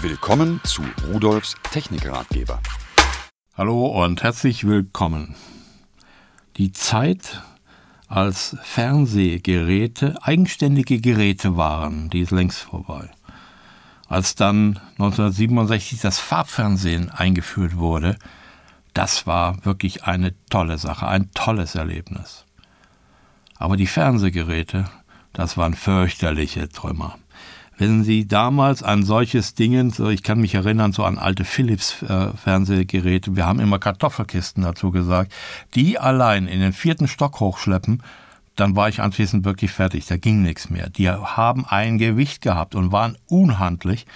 Willkommen zu Rudolfs Technikratgeber. Hallo und herzlich willkommen. Die Zeit, als Fernsehgeräte eigenständige Geräte waren, die ist längst vorbei. Als dann 1967 das Farbfernsehen eingeführt wurde, das war wirklich eine tolle Sache, ein tolles Erlebnis. Aber die Fernsehgeräte, das waren fürchterliche Trümmer. Wenn Sie damals ein solches Ding, ich kann mich erinnern, so an alte Philips-Fernsehgeräte, wir haben immer Kartoffelkisten dazu gesagt, die allein in den vierten Stock hochschleppen, dann war ich anschließend wirklich fertig, da ging nichts mehr. Die haben ein Gewicht gehabt und waren unhandlich.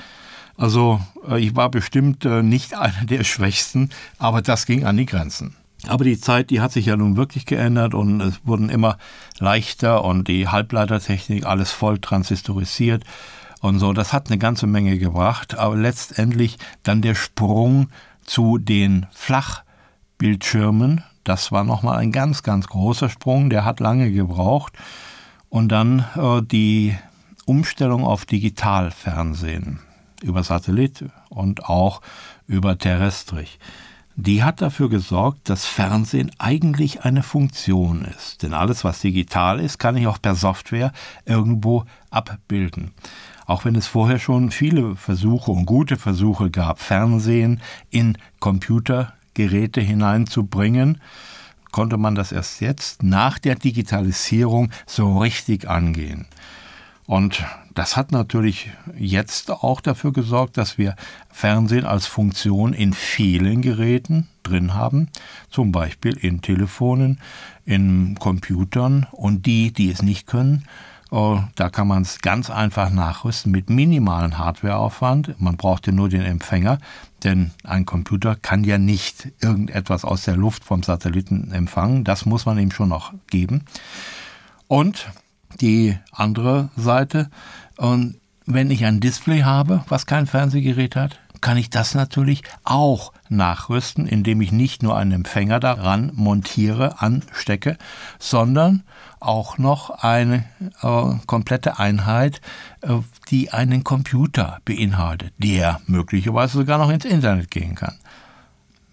Also äh, ich war bestimmt äh, nicht einer der Schwächsten, aber das ging an die Grenzen. Aber die Zeit, die hat sich ja nun wirklich geändert und es wurden immer leichter und die Halbleitertechnik, alles voll transistorisiert und so. Das hat eine ganze Menge gebracht, aber letztendlich dann der Sprung zu den Flachbildschirmen, das war nochmal ein ganz, ganz großer Sprung, der hat lange gebraucht. Und dann äh, die Umstellung auf Digitalfernsehen über Satellit und auch über terrestrisch. Die hat dafür gesorgt, dass Fernsehen eigentlich eine Funktion ist. Denn alles, was digital ist, kann ich auch per Software irgendwo abbilden. Auch wenn es vorher schon viele Versuche und gute Versuche gab, Fernsehen in Computergeräte hineinzubringen, konnte man das erst jetzt nach der Digitalisierung so richtig angehen. Und das hat natürlich jetzt auch dafür gesorgt, dass wir Fernsehen als Funktion in vielen Geräten drin haben, zum Beispiel in Telefonen, in Computern und die, die es nicht können, Oh, da kann man es ganz einfach nachrüsten mit minimalen Hardwareaufwand. Man braucht ja nur den Empfänger, denn ein Computer kann ja nicht irgendetwas aus der Luft vom Satelliten empfangen. Das muss man ihm schon noch geben. Und die andere Seite, und wenn ich ein Display habe, was kein Fernsehgerät hat, kann ich das natürlich auch nachrüsten, indem ich nicht nur einen Empfänger daran montiere, anstecke, sondern auch noch eine äh, komplette Einheit, äh, die einen Computer beinhaltet, der möglicherweise sogar noch ins Internet gehen kann.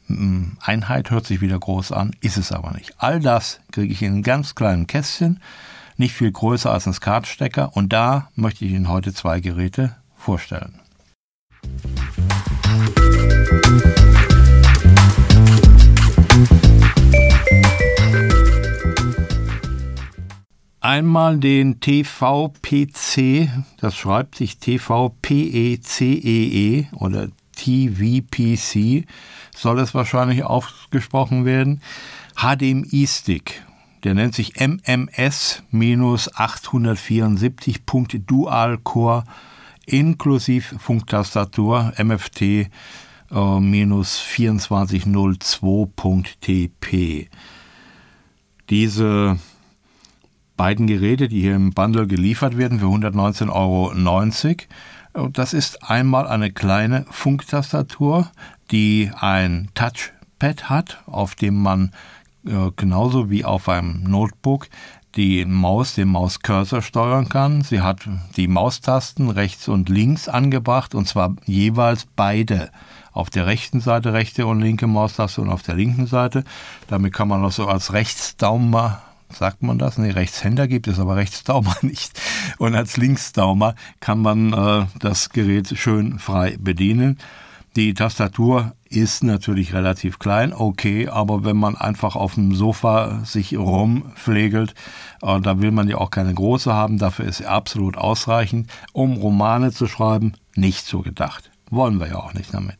Hm, Einheit hört sich wieder groß an, ist es aber nicht. All das kriege ich in einem ganz kleinen Kästchen, nicht viel größer als ein Skatstecker und da möchte ich Ihnen heute zwei Geräte vorstellen. Einmal den TVPC, das schreibt sich TVPECEE -E oder TVPC, soll es wahrscheinlich ausgesprochen werden. HDMI-Stick, der nennt sich MMS-874.Dual-Core inklusive Funktastatur MFT äh, 2402.TP. Diese beiden Geräte, die hier im Bundle geliefert werden, für 119,90 Euro. Äh, das ist einmal eine kleine Funktastatur, die ein Touchpad hat, auf dem man äh, genauso wie auf einem Notebook die Maus, den Mauscursor steuern kann. Sie hat die Maustasten rechts und links angebracht und zwar jeweils beide. Auf der rechten Seite rechte und linke Maustaste und auf der linken Seite. Damit kann man auch so als Rechtsdaumen sagt man das? Nee, Rechtshänder gibt es, aber Rechtsdaumer nicht. Und als Linksdaumer kann man äh, das Gerät schön frei bedienen. Die Tastatur ist natürlich relativ klein, okay, aber wenn man einfach auf dem Sofa sich rumpflegelt, äh, da will man ja auch keine große haben, dafür ist sie absolut ausreichend. Um Romane zu schreiben, nicht so gedacht. Wollen wir ja auch nicht damit.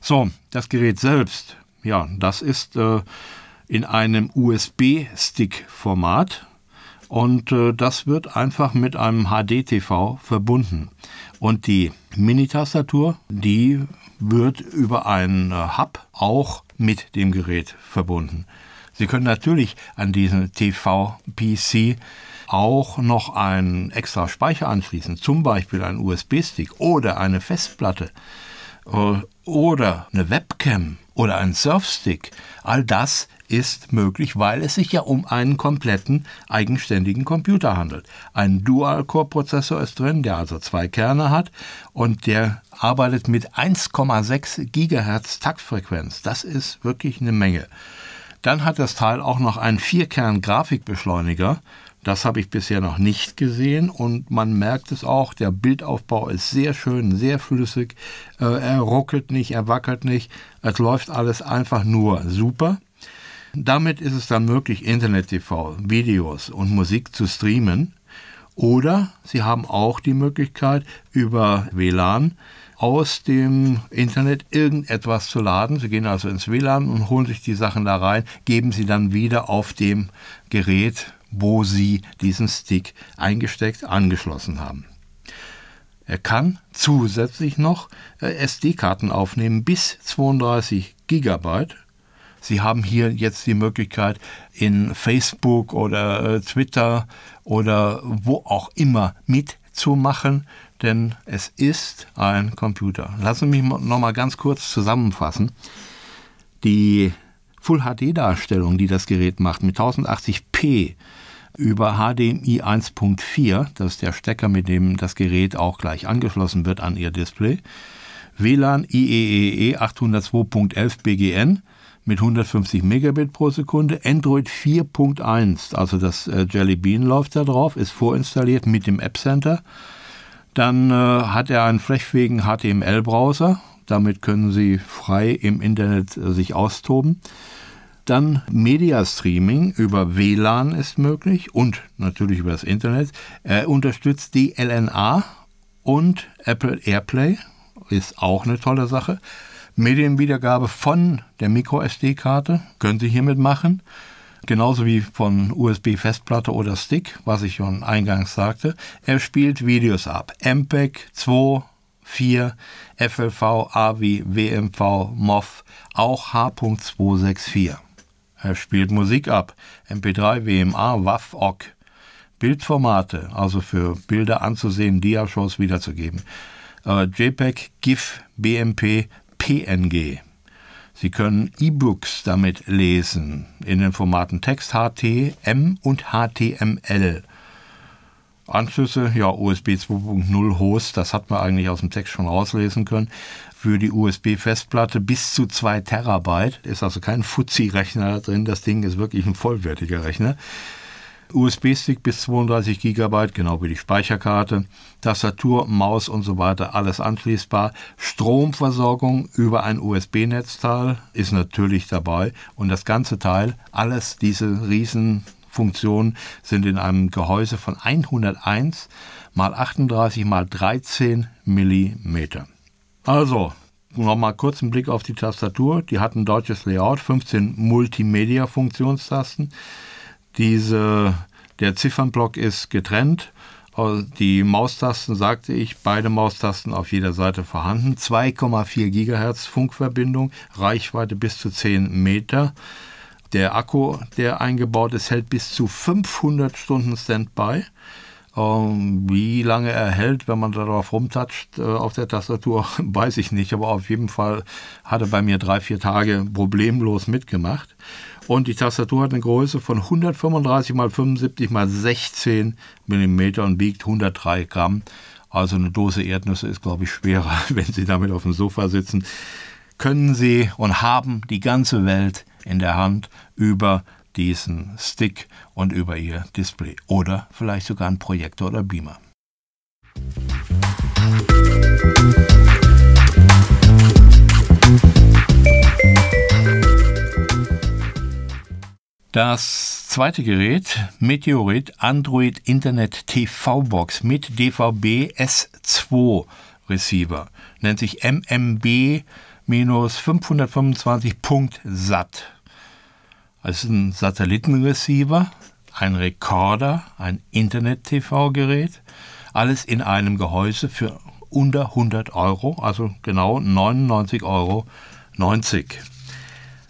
So, das Gerät selbst, ja, das ist äh, in einem USB-Stick-Format und äh, das wird einfach mit einem HD-TV verbunden. Und die Mini-Tastatur, die wird über einen äh, Hub auch mit dem Gerät verbunden. Sie können natürlich an diesen TV-PC auch noch einen extra Speicher anschließen, zum Beispiel einen USB-Stick oder eine Festplatte äh, oder eine Webcam oder einen Surfstick. All das ist möglich, weil es sich ja um einen kompletten eigenständigen Computer handelt. Ein Dual-Core-Prozessor ist drin, der also zwei Kerne hat und der arbeitet mit 1,6 Gigahertz Taktfrequenz. Das ist wirklich eine Menge. Dann hat das Teil auch noch einen Vierkern-Grafikbeschleuniger. Das habe ich bisher noch nicht gesehen und man merkt es auch, der Bildaufbau ist sehr schön, sehr flüssig. Äh, er ruckelt nicht, er wackelt nicht. Es läuft alles einfach nur super. Damit ist es dann möglich, Internet-TV, Videos und Musik zu streamen. Oder Sie haben auch die Möglichkeit, über WLAN aus dem Internet irgendetwas zu laden. Sie gehen also ins WLAN und holen sich die Sachen da rein, geben sie dann wieder auf dem Gerät, wo Sie diesen Stick eingesteckt angeschlossen haben. Er kann zusätzlich noch äh, SD-Karten aufnehmen bis 32 Gigabyte. Sie haben hier jetzt die Möglichkeit, in Facebook oder äh, Twitter oder wo auch immer mitzumachen denn es ist ein Computer. Lassen Sie mich noch mal ganz kurz zusammenfassen. Die Full HD Darstellung, die das Gerät macht mit 1080p über HDMI 1.4, das ist der Stecker, mit dem das Gerät auch gleich angeschlossen wird an Ihr Display, WLAN IEEE 802.11 BGN mit 150 Megabit pro Sekunde, Android 4.1, also das äh, Jelly Bean läuft da drauf, ist vorinstalliert mit dem App Center dann äh, hat er einen flächfähigen HTML-Browser. Damit können Sie frei im Internet äh, sich austoben. Dann Media Streaming über WLAN ist möglich und natürlich über das Internet. Er unterstützt die LNA und Apple AirPlay, ist auch eine tolle Sache. Medienwiedergabe von der MicroSD-Karte können Sie hiermit machen genauso wie von USB-Festplatte oder Stick, was ich schon eingangs sagte. Er spielt Videos ab. MPEG 2, 4, FLV, AVI, WMV, MOV, auch H.264. Er spielt Musik ab. MP3, WMA, WAV, OGG. Bildformate, also für Bilder anzusehen, Diashows wiederzugeben. Äh, JPEG, GIF, BMP, PNG. Sie können E-Books damit lesen in den Formaten Text, HTM und HTML. Anschlüsse, ja, USB 2.0 Host, das hat man eigentlich aus dem Text schon rauslesen können. Für die USB-Festplatte bis zu 2 Terabyte, ist also kein Fuzzi-Rechner drin, das Ding ist wirklich ein vollwertiger Rechner. USB-Stick bis 32 GB, genau wie die Speicherkarte, Tastatur, Maus und so weiter, alles anschließbar. Stromversorgung über ein USB-Netzteil ist natürlich dabei und das ganze Teil, alles diese Riesenfunktionen sind in einem Gehäuse von 101 mal 38 mal 13 mm. Also, nochmal kurz einen Blick auf die Tastatur. Die hat ein deutsches Layout, 15 Multimedia-Funktionstasten. Diese, der Ziffernblock ist getrennt. Die Maustasten, sagte ich, beide Maustasten auf jeder Seite vorhanden. 2,4 Gigahertz Funkverbindung, Reichweite bis zu 10 Meter. Der Akku, der eingebaut ist, hält bis zu 500 Stunden Standby. Ähm, wie lange er hält, wenn man darauf rumtatscht äh, auf der Tastatur, weiß ich nicht. Aber auf jeden Fall hat er bei mir drei, vier Tage problemlos mitgemacht. Und die Tastatur hat eine Größe von 135 x 75 x 16 mm und wiegt 103 Gramm. Also eine Dose Erdnüsse ist, glaube ich, schwerer, wenn Sie damit auf dem Sofa sitzen. Können Sie und haben die ganze Welt in der Hand über diesen Stick und über Ihr Display oder vielleicht sogar ein Projektor oder Beamer. Das zweite Gerät, Meteorit Android Internet TV Box mit DVB S2 Receiver, nennt sich MMB-525.SAT. Es ist ein Satellitenreceiver, ein Rekorder, ein Internet-TV-Gerät, alles in einem Gehäuse für unter 100 Euro, also genau 99,90 Euro.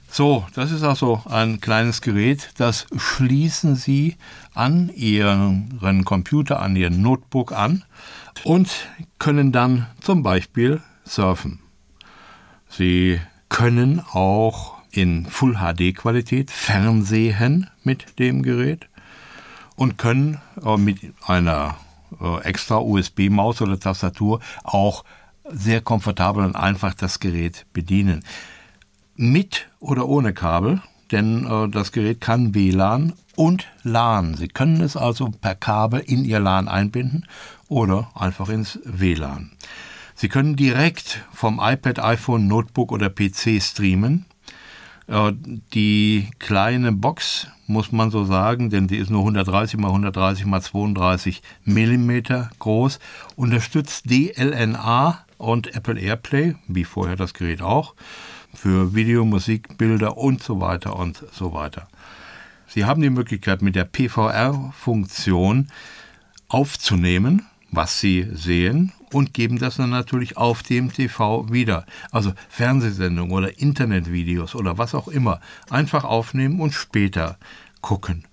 So, das ist also ein kleines Gerät, das schließen Sie an Ihren Computer, an Ihren Notebook an und können dann zum Beispiel surfen. Sie können auch in Full HD Qualität fernsehen mit dem Gerät und können äh, mit einer äh, extra USB-Maus oder Tastatur auch sehr komfortabel und einfach das Gerät bedienen. Mit oder ohne Kabel, denn äh, das Gerät kann WLAN und LAN. Sie können es also per Kabel in Ihr LAN einbinden oder einfach ins WLAN. Sie können direkt vom iPad, iPhone, Notebook oder PC streamen. Äh, die kleine Box, muss man so sagen, denn sie ist nur 130 x 130 x 32 Millimeter groß, unterstützt DLNA und Apple AirPlay, wie vorher das Gerät auch, für Video, Musik, Bilder und so weiter und so weiter. Sie haben die Möglichkeit, mit der PVR-Funktion aufzunehmen, was Sie sehen und geben das dann natürlich auf dem TV wieder. Also Fernsehsendungen oder Internetvideos oder was auch immer. Einfach aufnehmen und später gucken.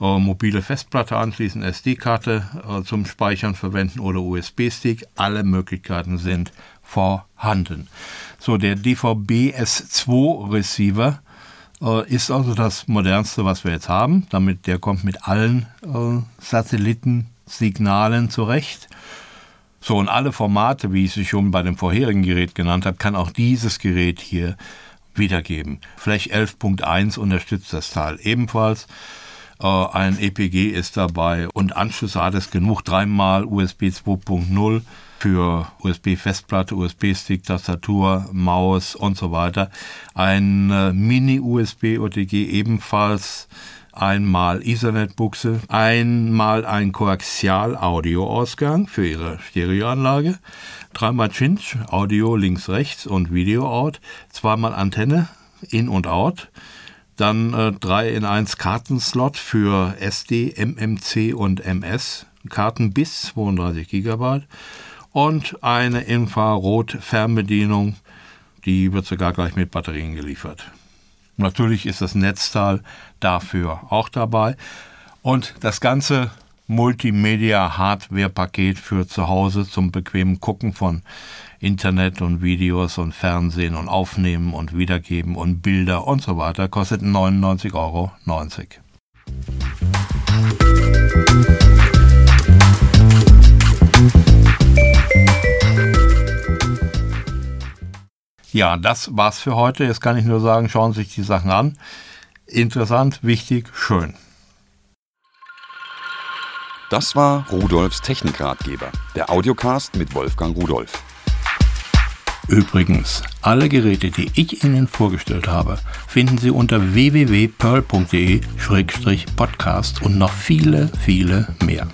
Äh, mobile Festplatte anschließen, SD-Karte äh, zum Speichern verwenden oder USB-Stick. Alle Möglichkeiten sind vorhanden. So, der DVB S2 Receiver äh, ist also das modernste, was wir jetzt haben. Damit der kommt mit allen äh, Satellitensignalen zurecht. So, und alle Formate, wie ich sie schon bei dem vorherigen Gerät genannt habe, kann auch dieses Gerät hier wiedergeben. Flash 11.1 unterstützt das Teil ebenfalls. Äh, ein EPG ist dabei und Anschlüsse hat es genug. Dreimal USB 2.0 für USB-Festplatte, USB-Stick, Tastatur, Maus und so weiter. Ein äh, Mini-USB-OTG ebenfalls einmal Ethernet-Buchse, einmal ein Koaxial-Audio-Ausgang für Ihre Stereoanlage, dreimal Cinch, Audio links, rechts und Video-Out, zweimal Antenne, In und Out, dann äh, 3 in 1 Kartenslot für SD, MMC und MS, Karten bis 32 GB und eine Infrarot-Fernbedienung, die wird sogar gleich mit Batterien geliefert. Natürlich ist das Netzteil dafür auch dabei. Und das ganze Multimedia-Hardware-Paket für zu Hause zum bequemen Gucken von Internet und Videos und Fernsehen und Aufnehmen und Wiedergeben und Bilder und so weiter kostet 99,90 Euro. Ja, das war's für heute. Jetzt kann ich nur sagen, schauen Sie sich die Sachen an. Interessant, wichtig, schön. Das war Rudolfs Technikratgeber, der Audiocast mit Wolfgang Rudolf. Übrigens, alle Geräte, die ich Ihnen vorgestellt habe, finden Sie unter www.pearl.de-podcast und noch viele, viele mehr.